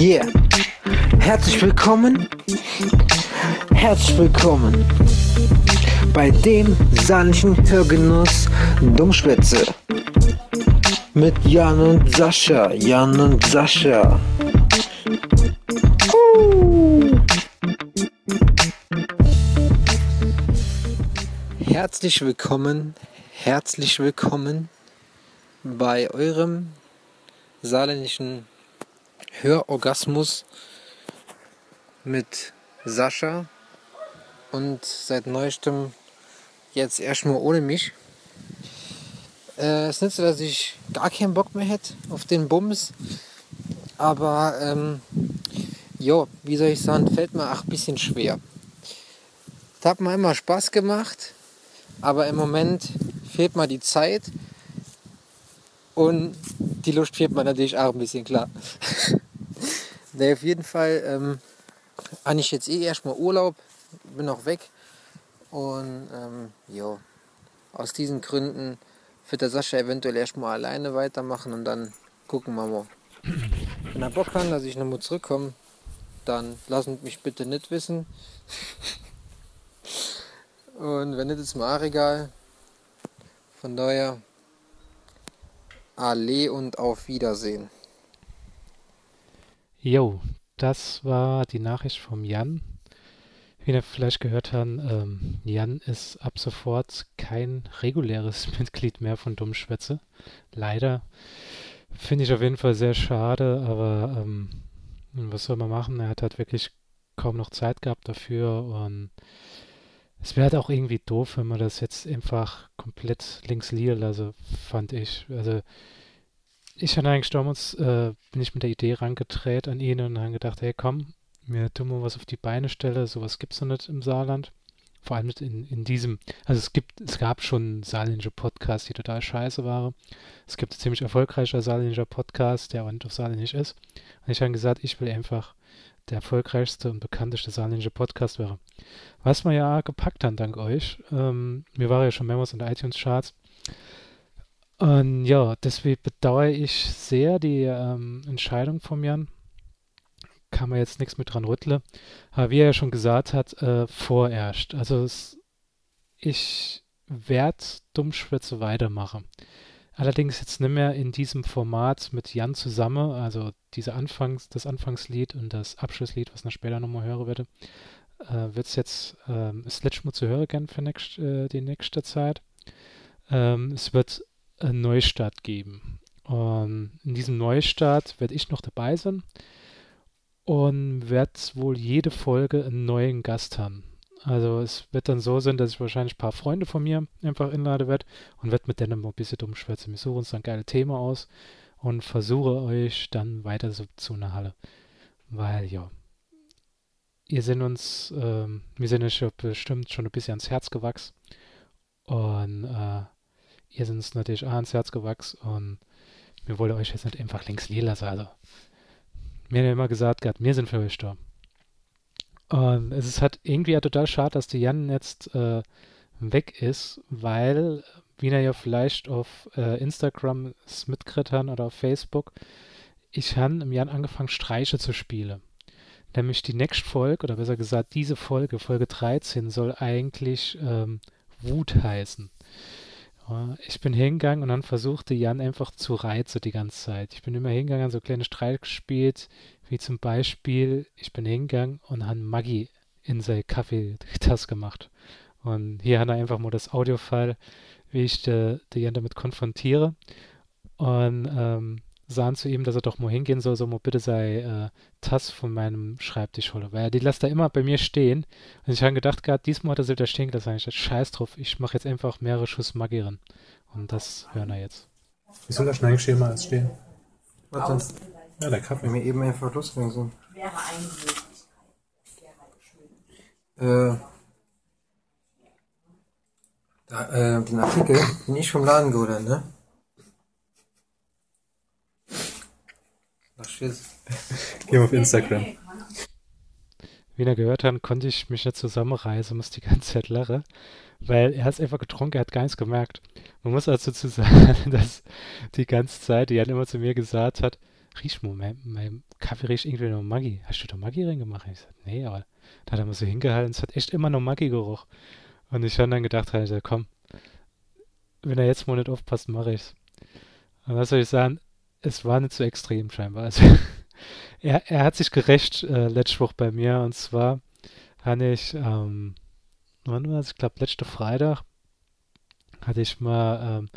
Yeah. Herzlich willkommen. Herzlich willkommen bei dem sanften Hörgenuss Dummschwätze. Mit Jan und Sascha. Jan und Sascha. Herzlich willkommen, herzlich willkommen bei eurem saarländischen Hörorgasmus mit Sascha und seit neuestem jetzt erstmal ohne mich. Äh, es nützt, dass ich gar keinen Bock mehr hätte auf den Bums, aber ähm, jo, wie soll ich sagen, fällt mir auch ein bisschen schwer. Das hat mir immer Spaß gemacht, aber im Moment fehlt mir die Zeit und die Lust fehlt mir natürlich auch ein bisschen klar. ne, auf jeden Fall ähm, habe ich jetzt eh erstmal Urlaub, bin auch weg. Und ähm, ja, aus diesen Gründen wird der Sascha eventuell erstmal alleine weitermachen und dann gucken wir mal. Wenn er Bock hat, dass ich nochmal zurückkomme, dann lasst mich bitte nicht wissen. und wenn nicht, ist mir auch egal. Von daher Alle und auf Wiedersehen. Jo, das war die Nachricht vom Jan. Wie ihr vielleicht gehört habt, ähm, Jan ist ab sofort kein reguläres Mitglied mehr von Dummschwätze. Leider. Finde ich auf jeden Fall sehr schade, aber ähm, was soll man machen? Er hat halt wirklich kaum noch Zeit gehabt dafür und es wäre halt auch irgendwie doof, wenn man das jetzt einfach komplett links liegen lasse, fand ich. Also ich habe eigentlich damals, äh, bin ich mit der Idee rangedreht an ihn und habe gedacht, hey komm, mir tun wir was auf die Beine stelle, sowas gibt es noch nicht im Saarland. Vor allem in, in diesem, also es gibt, es gab schon saarländische Podcasts, die total scheiße waren. Es gibt ein ziemlich erfolgreicher saarländischer Podcast, der aber nicht auf Saarländisch ist. Und ich habe gesagt, ich will einfach der erfolgreichste und bekannteste saarländische Podcast wäre. Was wir ja gepackt haben, dank euch. Ähm, mir war ja schon mehrmals in der iTunes-Charts. Und ja, deswegen bedauere ich sehr die ähm, Entscheidung von Jan. Kann man jetzt nichts mit dran rütteln. Aber wie er ja schon gesagt hat, äh, vorerst. Also es, ich werde Dummschwätze weitermachen. Allerdings jetzt nicht mehr in diesem Format mit Jan zusammen, also diese Anfangs, das Anfangslied und das Abschlusslied, was ich später nochmal hören werde, äh, wird es jetzt ähm, letzte Mal zu hören gern für nächst, äh, die nächste Zeit. Ähm, es wird einen Neustart geben. Und in diesem Neustart werde ich noch dabei sein und werde wohl jede Folge einen neuen Gast haben. Also es wird dann so sein, dass ich wahrscheinlich ein paar Freunde von mir einfach inlade werde und werde mit denen ein bisschen dumm schwätzen. Wir suchen uns ein geiles Thema aus und versuche euch dann weiter so zu einer Halle. Weil ja, ihr sind uns, ähm, wir sind euch ja bestimmt schon ein bisschen ans Herz gewachsen. Und äh, ihr sind uns natürlich auch ans Herz gewachsen und wir wollen euch jetzt nicht einfach links liegen lassen. Also, mir haben ja immer gesagt, Gott, wir sind für euch da. Und es ist halt irgendwie ja total schade, dass die Jan jetzt äh, weg ist, weil, wie er ja vielleicht auf äh, Instagram mitgekriegt oder auf Facebook, ich habe im Jan angefangen, Streiche zu spielen. Nämlich die nächste Folge, oder besser gesagt, diese Folge, Folge 13, soll eigentlich ähm, Wut heißen. Ich bin hingegangen und dann versuchte Jan einfach zu reizen die ganze Zeit. Ich bin immer hingegangen, so kleine Streik gespielt, wie zum Beispiel, ich bin hingegangen und habe Maggi in seine Kaffeetasse gemacht. Und hier hat er einfach mal das Audiofile, wie ich den Jan damit konfrontiere. Und ähm, sahen zu ihm, dass er doch mal hingehen soll, so mal bitte sei äh, Tass von meinem Schreibtisch holen. Weil die lässt da immer bei mir stehen. Und ich habe gedacht, gerade diesmal hat er sie da stehen gelassen. Ich dachte, scheiß drauf, ich mache jetzt einfach mehrere Schuss Maggi rein. Und das hören wir jetzt. Wie soll das Schneidschema als stehen? Was denn? Ja, der Kaffee. Wenn wir eben einfach losgegangen sind. Äh, da, äh, den Artikel bin ich vom Laden geholt, ne? Ach, Schiss. Geh auf Instagram. Wie ihr gehört habt, konnte ich mich nicht zusammenreißen, musste die ganze Zeit lachen, weil er hat einfach getrunken, er hat gar nichts gemerkt. Man muss also dazu sagen, dass die ganze Zeit, die hat immer zu mir gesagt hat, riech mal, mein, mein Kaffee riecht irgendwie noch Maggi. Hast du da Maggi reingemacht? Ich sagte, nee, aber da hat er mal so hingehalten, es hat echt immer noch Maggi-Geruch. Und ich habe dann gedacht, halt, komm, wenn er jetzt mal nicht aufpasst, mache ich's. Und was soll ich sagen? Es war nicht so extrem scheinbar. Also er, er hat sich gerecht äh, letzte Woche bei mir und zwar habe ich, ähm, wann war es? Ich glaube, letzte Freitag hatte ich mal ähm,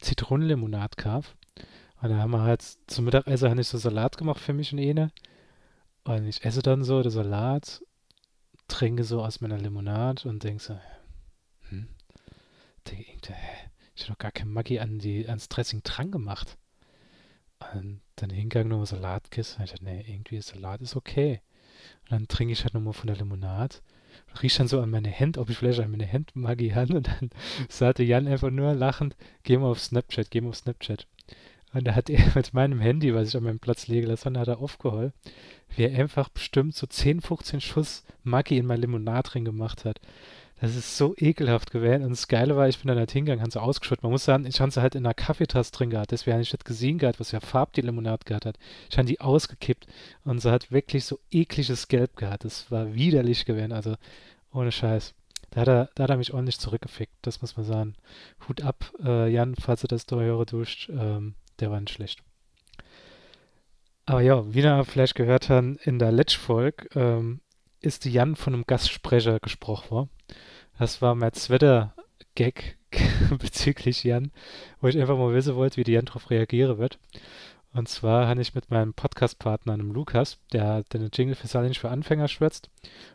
Zitronenlimonade gehabt. Und da haben wir halt zum Mittagessen habe ich so Salat gemacht für mich und Ene. Und ich esse dann so den Salat, trinke so aus meiner Limonade und denke so, hm, denke, hä, ich habe doch gar kein Maggi an die, ans Dressing dran gemacht. Und dann hingegangen nochmal Salatkiss. Und ich dachte, nee, irgendwie Salat ist okay. Und dann trinke ich halt nochmal von der Limonade. Riech dann so an meine Hände, ob ich vielleicht an meine Hände Maggi habe. Und dann sagte Jan einfach nur lachend, geh mal auf Snapchat, geh mal auf Snapchat. Und da hat er mit meinem Handy, was ich an meinem Platz lege lassen, hat er aufgeholt, wie er einfach bestimmt so 10, 15 Schuss Maggi in mein Limonade drin gemacht hat. Das ist so ekelhaft gewesen. Und das Geile war, ich bin dann halt hingegangen, habe sie ausgeschüttet. Man muss sagen, ich habe sie halt in einer Kaffeetasse drin gehabt. Deswegen habe ich nicht gesehen gehabt, was für Farb die Limonade gehabt hat. Ich habe die ausgekippt und sie hat wirklich so ekliges Gelb gehabt. Das war widerlich gewesen. Also ohne Scheiß. Da hat er, da hat er mich ordentlich zurückgefickt. Das muss man sagen. Hut ab, äh, Jan, falls du das da höre duscht. Ähm, der war nicht schlecht. Aber ja, wie ihr vielleicht gehört haben, in der Letsch-Folge ähm, ist Jan von einem Gastsprecher gesprochen worden. Das war mein zweiter Gag bezüglich Jan, wo ich einfach mal wissen wollte, wie die Jan darauf reagieren wird. Und zwar habe ich mit meinem Podcast-Partner, einem Lukas, der den Jingle für Saarländisch für Anfänger schwätzt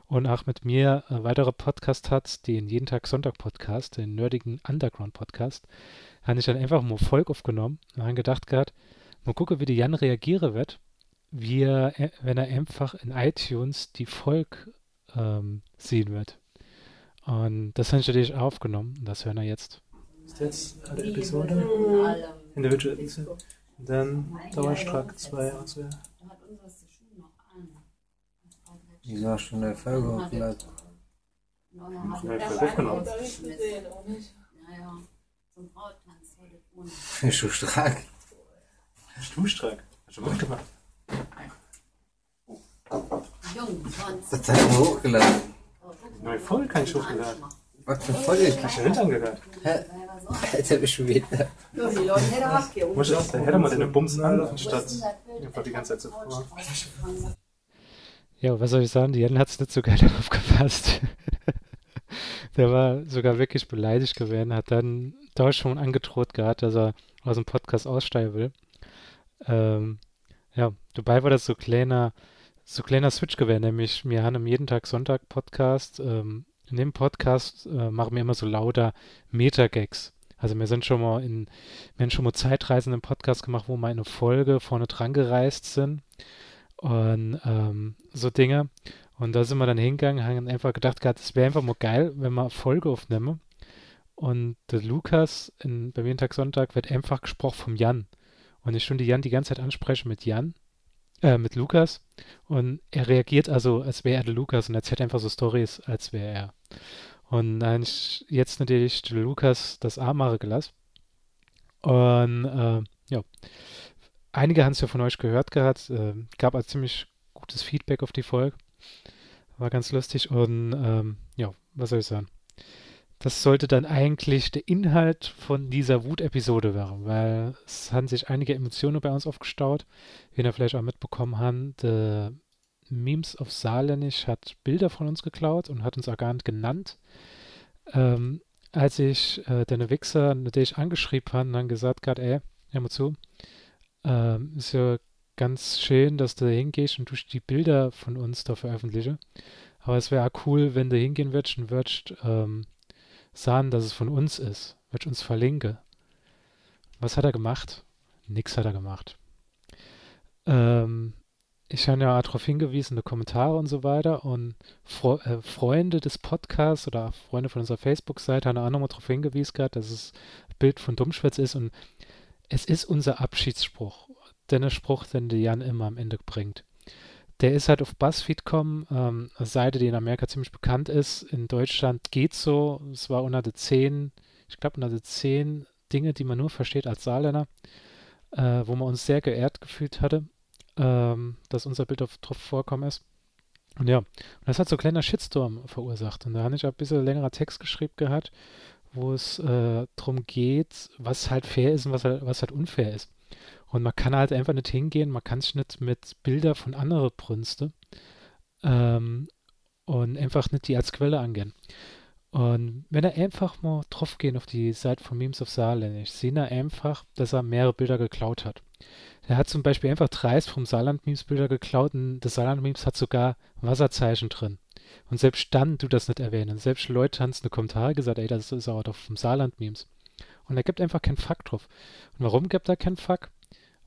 und auch mit mir äh, weitere Podcast hat, den Jeden Tag Sonntag Podcast, den nerdigen Underground Podcast, habe ich dann einfach mal Volk aufgenommen und habe gedacht gehabt, mal gucken, wie die Jan reagieren wird, wie er, äh, wenn er einfach in iTunes die Volk ähm, sehen wird. Und das habe ich natürlich aufgenommen und das hören wir jetzt. Ist jetzt alle Episode in der Virtual. Dann Dauerstrack 2 und so. Wieso hast du eine Folge hochgeladen? Schon stark. Stuhlstrack. Hast du gut gemacht. Das hast du hochgeladen. Neue Folge kann ich hochgeladen. Was für Folge? Hast du nicht angehört? Hä? Jetzt hab ich schon wieder. Muss ich, dann hätte man den Bums an, anstatt einfach die ganze Zeit so vor. Ja, was soll ich sagen? Die Jan hat es nicht so geil aufgepasst. Der war sogar wirklich beleidigt gewesen, hat dann da schon angedroht gehabt, dass er aus dem Podcast aussteigen will. Ähm, ja, dabei war das so kleiner, so kleiner Switch gewesen, nämlich wir haben am jeden Tag Sonntag Podcast. Ähm, in dem Podcast äh, machen wir immer so lauter Meta-Gags. Also wir sind schon mal in, wir haben schon mal Zeitreisen im Podcast gemacht, wo wir eine Folge vorne dran gereist sind und ähm, so Dinge. Und da sind wir dann hingegangen, haben einfach gedacht, es wäre einfach mal geil, wenn wir eine Folge aufnehmen. Und der Lukas in, beim jeden Tag Sonntag wird einfach gesprochen vom Jan. Und ich schon die Jan die ganze Zeit anspreche mit Jan, äh, mit Lukas. Und er reagiert also, als wäre er der Lukas und erzählt einfach so Stories, als wäre er. Und dann jetzt natürlich Lukas das A machen gelassen. Und äh, ja, einige haben es ja von euch gehört gehabt. Äh, gab also ziemlich gutes Feedback auf die Folge. War ganz lustig und ähm, ja, was soll ich sagen? Das sollte dann eigentlich der Inhalt von dieser Wut-Episode werden, weil es haben sich einige Emotionen bei uns aufgestaut. Wie ihr vielleicht auch mitbekommen habt, Memes auf Saarländisch hat Bilder von uns geklaut und hat uns auch gar nicht genannt. Ähm, als ich äh, den Wichser natürlich angeschrieben habe dann gesagt hat, ey, hör mal zu, ähm, ist ja ganz schön, dass du da hingehst und du die Bilder von uns da veröffentliche. Aber es wäre auch cool, wenn du hingehen würdest und würdest ähm, sagen, dass es von uns ist. Würdest uns verlinken. Was hat er gemacht? Nix hat er gemacht. Ähm, ich habe ja darauf die Kommentare und so weiter. Und Fre äh, Freunde des Podcasts oder Freunde von unserer Facebook-Seite haben auch nochmal darauf hingewiesen gehabt, dass es ein Bild von Dummschwätz ist. Und es ist unser Abschiedsspruch. Der Spruch, den der Jan immer am Ende bringt. Der ist halt auf BuzzFeed.com, ähm, eine Seite, die in Amerika ziemlich bekannt ist. In Deutschland geht so. Es war unter den zehn, ich glaube unter den zehn Dinge, die man nur versteht als Saarländer. äh, wo man uns sehr geehrt gefühlt hatte, ähm, dass unser Bild auf, drauf vorkommen ist. Und ja, und das hat so ein kleiner Shitstorm verursacht. Und da habe ich ein bisschen längerer Text geschrieben gehabt, wo es äh, darum geht, was halt fair ist und was halt, was halt unfair ist. Und man kann halt einfach nicht hingehen, man kann sich nicht mit Bilder von anderen Brünste ähm, und einfach nicht die als Quelle angehen. Und wenn er einfach mal drauf gehen auf die Seite von Memes of Saarländisch, sehen er einfach, dass er mehrere Bilder geklaut hat. Er hat zum Beispiel einfach dreist vom Saarland-Memes Bilder geklaut und das Saarland-Memes hat sogar Wasserzeichen drin. Und selbst dann du das nicht erwähnen. Selbst Leute haben es den Kommentaren gesagt, ey, das ist aber doch vom Saarland-Memes. Und er gibt einfach keinen Fuck drauf. Und warum gibt er keinen Fuck?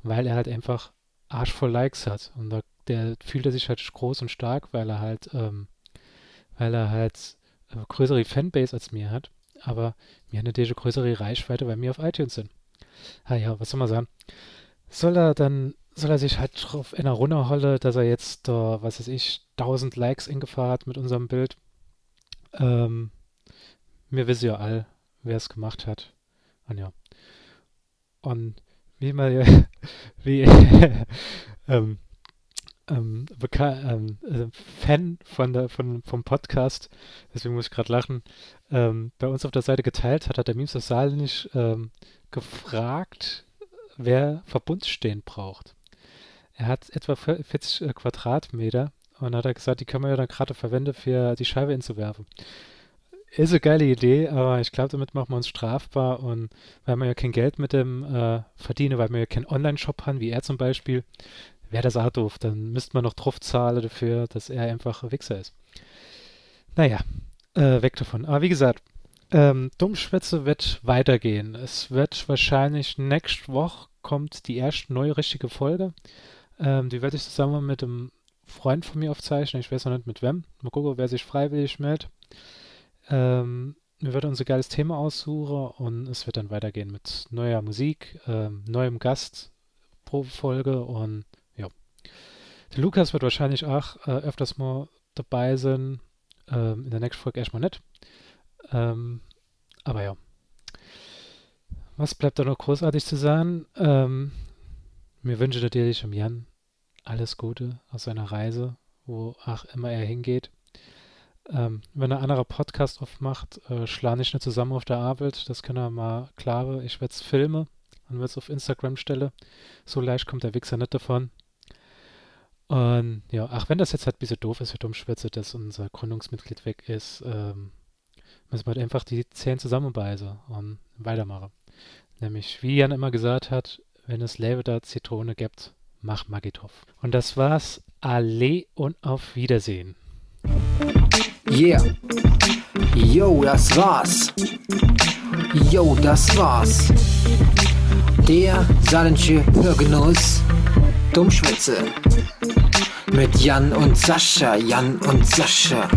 Weil er halt einfach Arsch voll Likes hat. Und da, der fühlt er sich halt groß und stark, weil er halt, ähm, weil er halt äh, größere Fanbase als mir hat. Aber mir hat natürlich größere Reichweite, weil wir auf iTunes sind. Ah ja, was soll man sagen? Soll er dann, soll er sich halt drauf in der runterholen, dass er jetzt da, was weiß ich, 1000 Likes eingefahren hat mit unserem Bild. Ähm, wir wissen ja all, wer es gemacht hat. Und ja. Und wie man ja, wie, ähm, ähm, ähm, äh, Fan von der, von, vom Podcast, deswegen muss ich gerade lachen, ähm, bei uns auf der Seite geteilt hat, hat der Memes das Saal nicht ähm, gefragt, wer Verbundstehen braucht. Er hat etwa 40 äh, Quadratmeter und hat er gesagt, die können wir ja dann gerade verwenden, für die Scheibe hinzuwerfen. Ist eine geile Idee, aber ich glaube, damit machen wir uns strafbar und weil wir ja kein Geld mit dem äh, verdienen, weil wir ja keinen Online-Shop haben, wie er zum Beispiel, wäre das auch doof. Dann müsste man noch drauf zahlen dafür, dass er einfach ein Wichser ist. Naja, äh, weg davon. Aber wie gesagt, ähm, Dummschwätze wird weitergehen. Es wird wahrscheinlich nächste Woche kommt die erste neue richtige Folge. Ähm, die werde ich zusammen mit einem Freund von mir aufzeichnen. Ich weiß noch nicht mit wem. Mal gucken, wer sich freiwillig meldet. Ähm, wir werden uns ein geiles Thema aussuchen und es wird dann weitergehen mit neuer Musik, ähm, neuem Gast pro Folge und ja. Der Lukas wird wahrscheinlich auch äh, öfters mal dabei sein. Ähm, in der nächsten Folge erstmal nicht. Ähm, aber ja. Was bleibt da noch großartig zu sagen? Ähm, mir wünsche natürlich im Jan alles Gute aus seiner Reise, wo auch immer er hingeht. Ähm, wenn er anderer Podcast aufmacht, äh, schlage ich nicht zusammen auf der Arbeit. Das können wir mal klare. Ich werde es filmen und werde es auf Instagram stellen. So leicht kommt der Wichser nicht davon. Und ja, ach, wenn das jetzt halt ein bisschen doof ist für Dummschwätze, dass unser Gründungsmitglied weg ist, ähm, müssen wir halt einfach die Zähne zusammenbeißen und weitermachen. Nämlich, wie Jan immer gesagt hat, wenn es Label Zitrone gibt, mach Magitov. Und das war's. Alle und auf Wiedersehen. Yeah. Yo, das war's. Yo, das war's. Der saarländische Hörgenuss Dummschwätze. Mit Jan und Sascha, Jan und Sascha.